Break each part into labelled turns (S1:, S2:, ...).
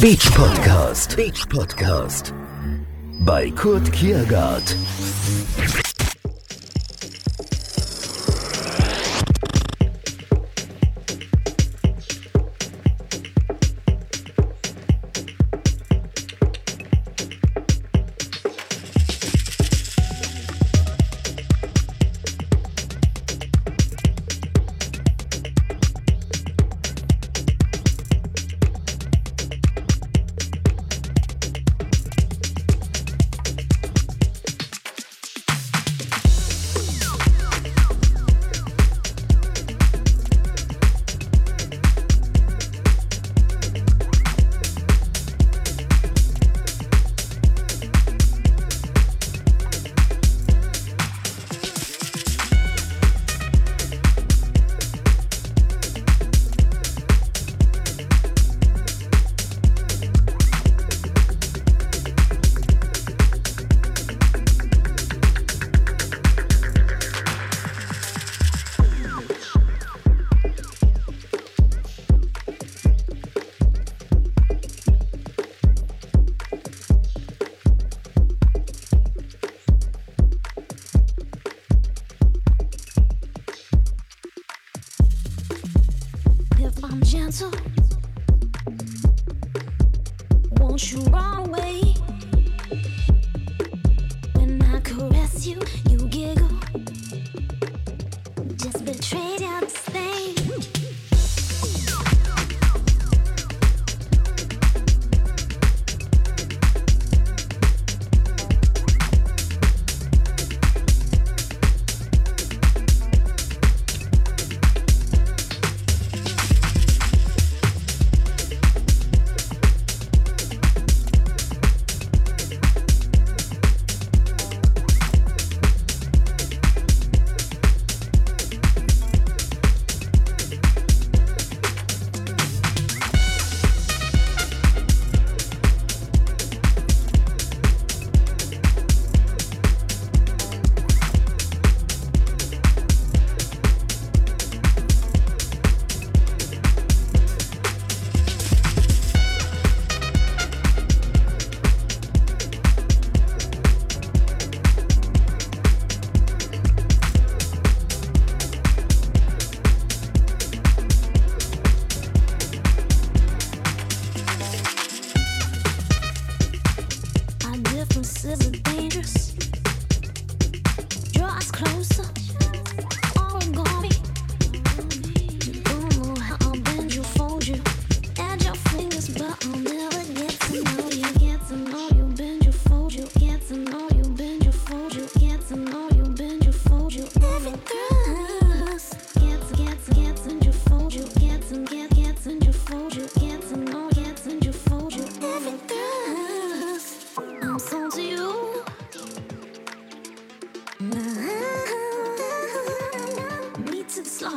S1: Beach Podcast. Beach Podcast. Bei Kurt Kiergaard.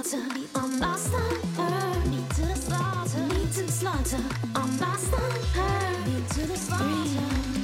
S2: slaughter, be on my side. Need to the slaughter, need to the slaughter, on my side. Need to the slaughter.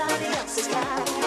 S3: somebody else's time.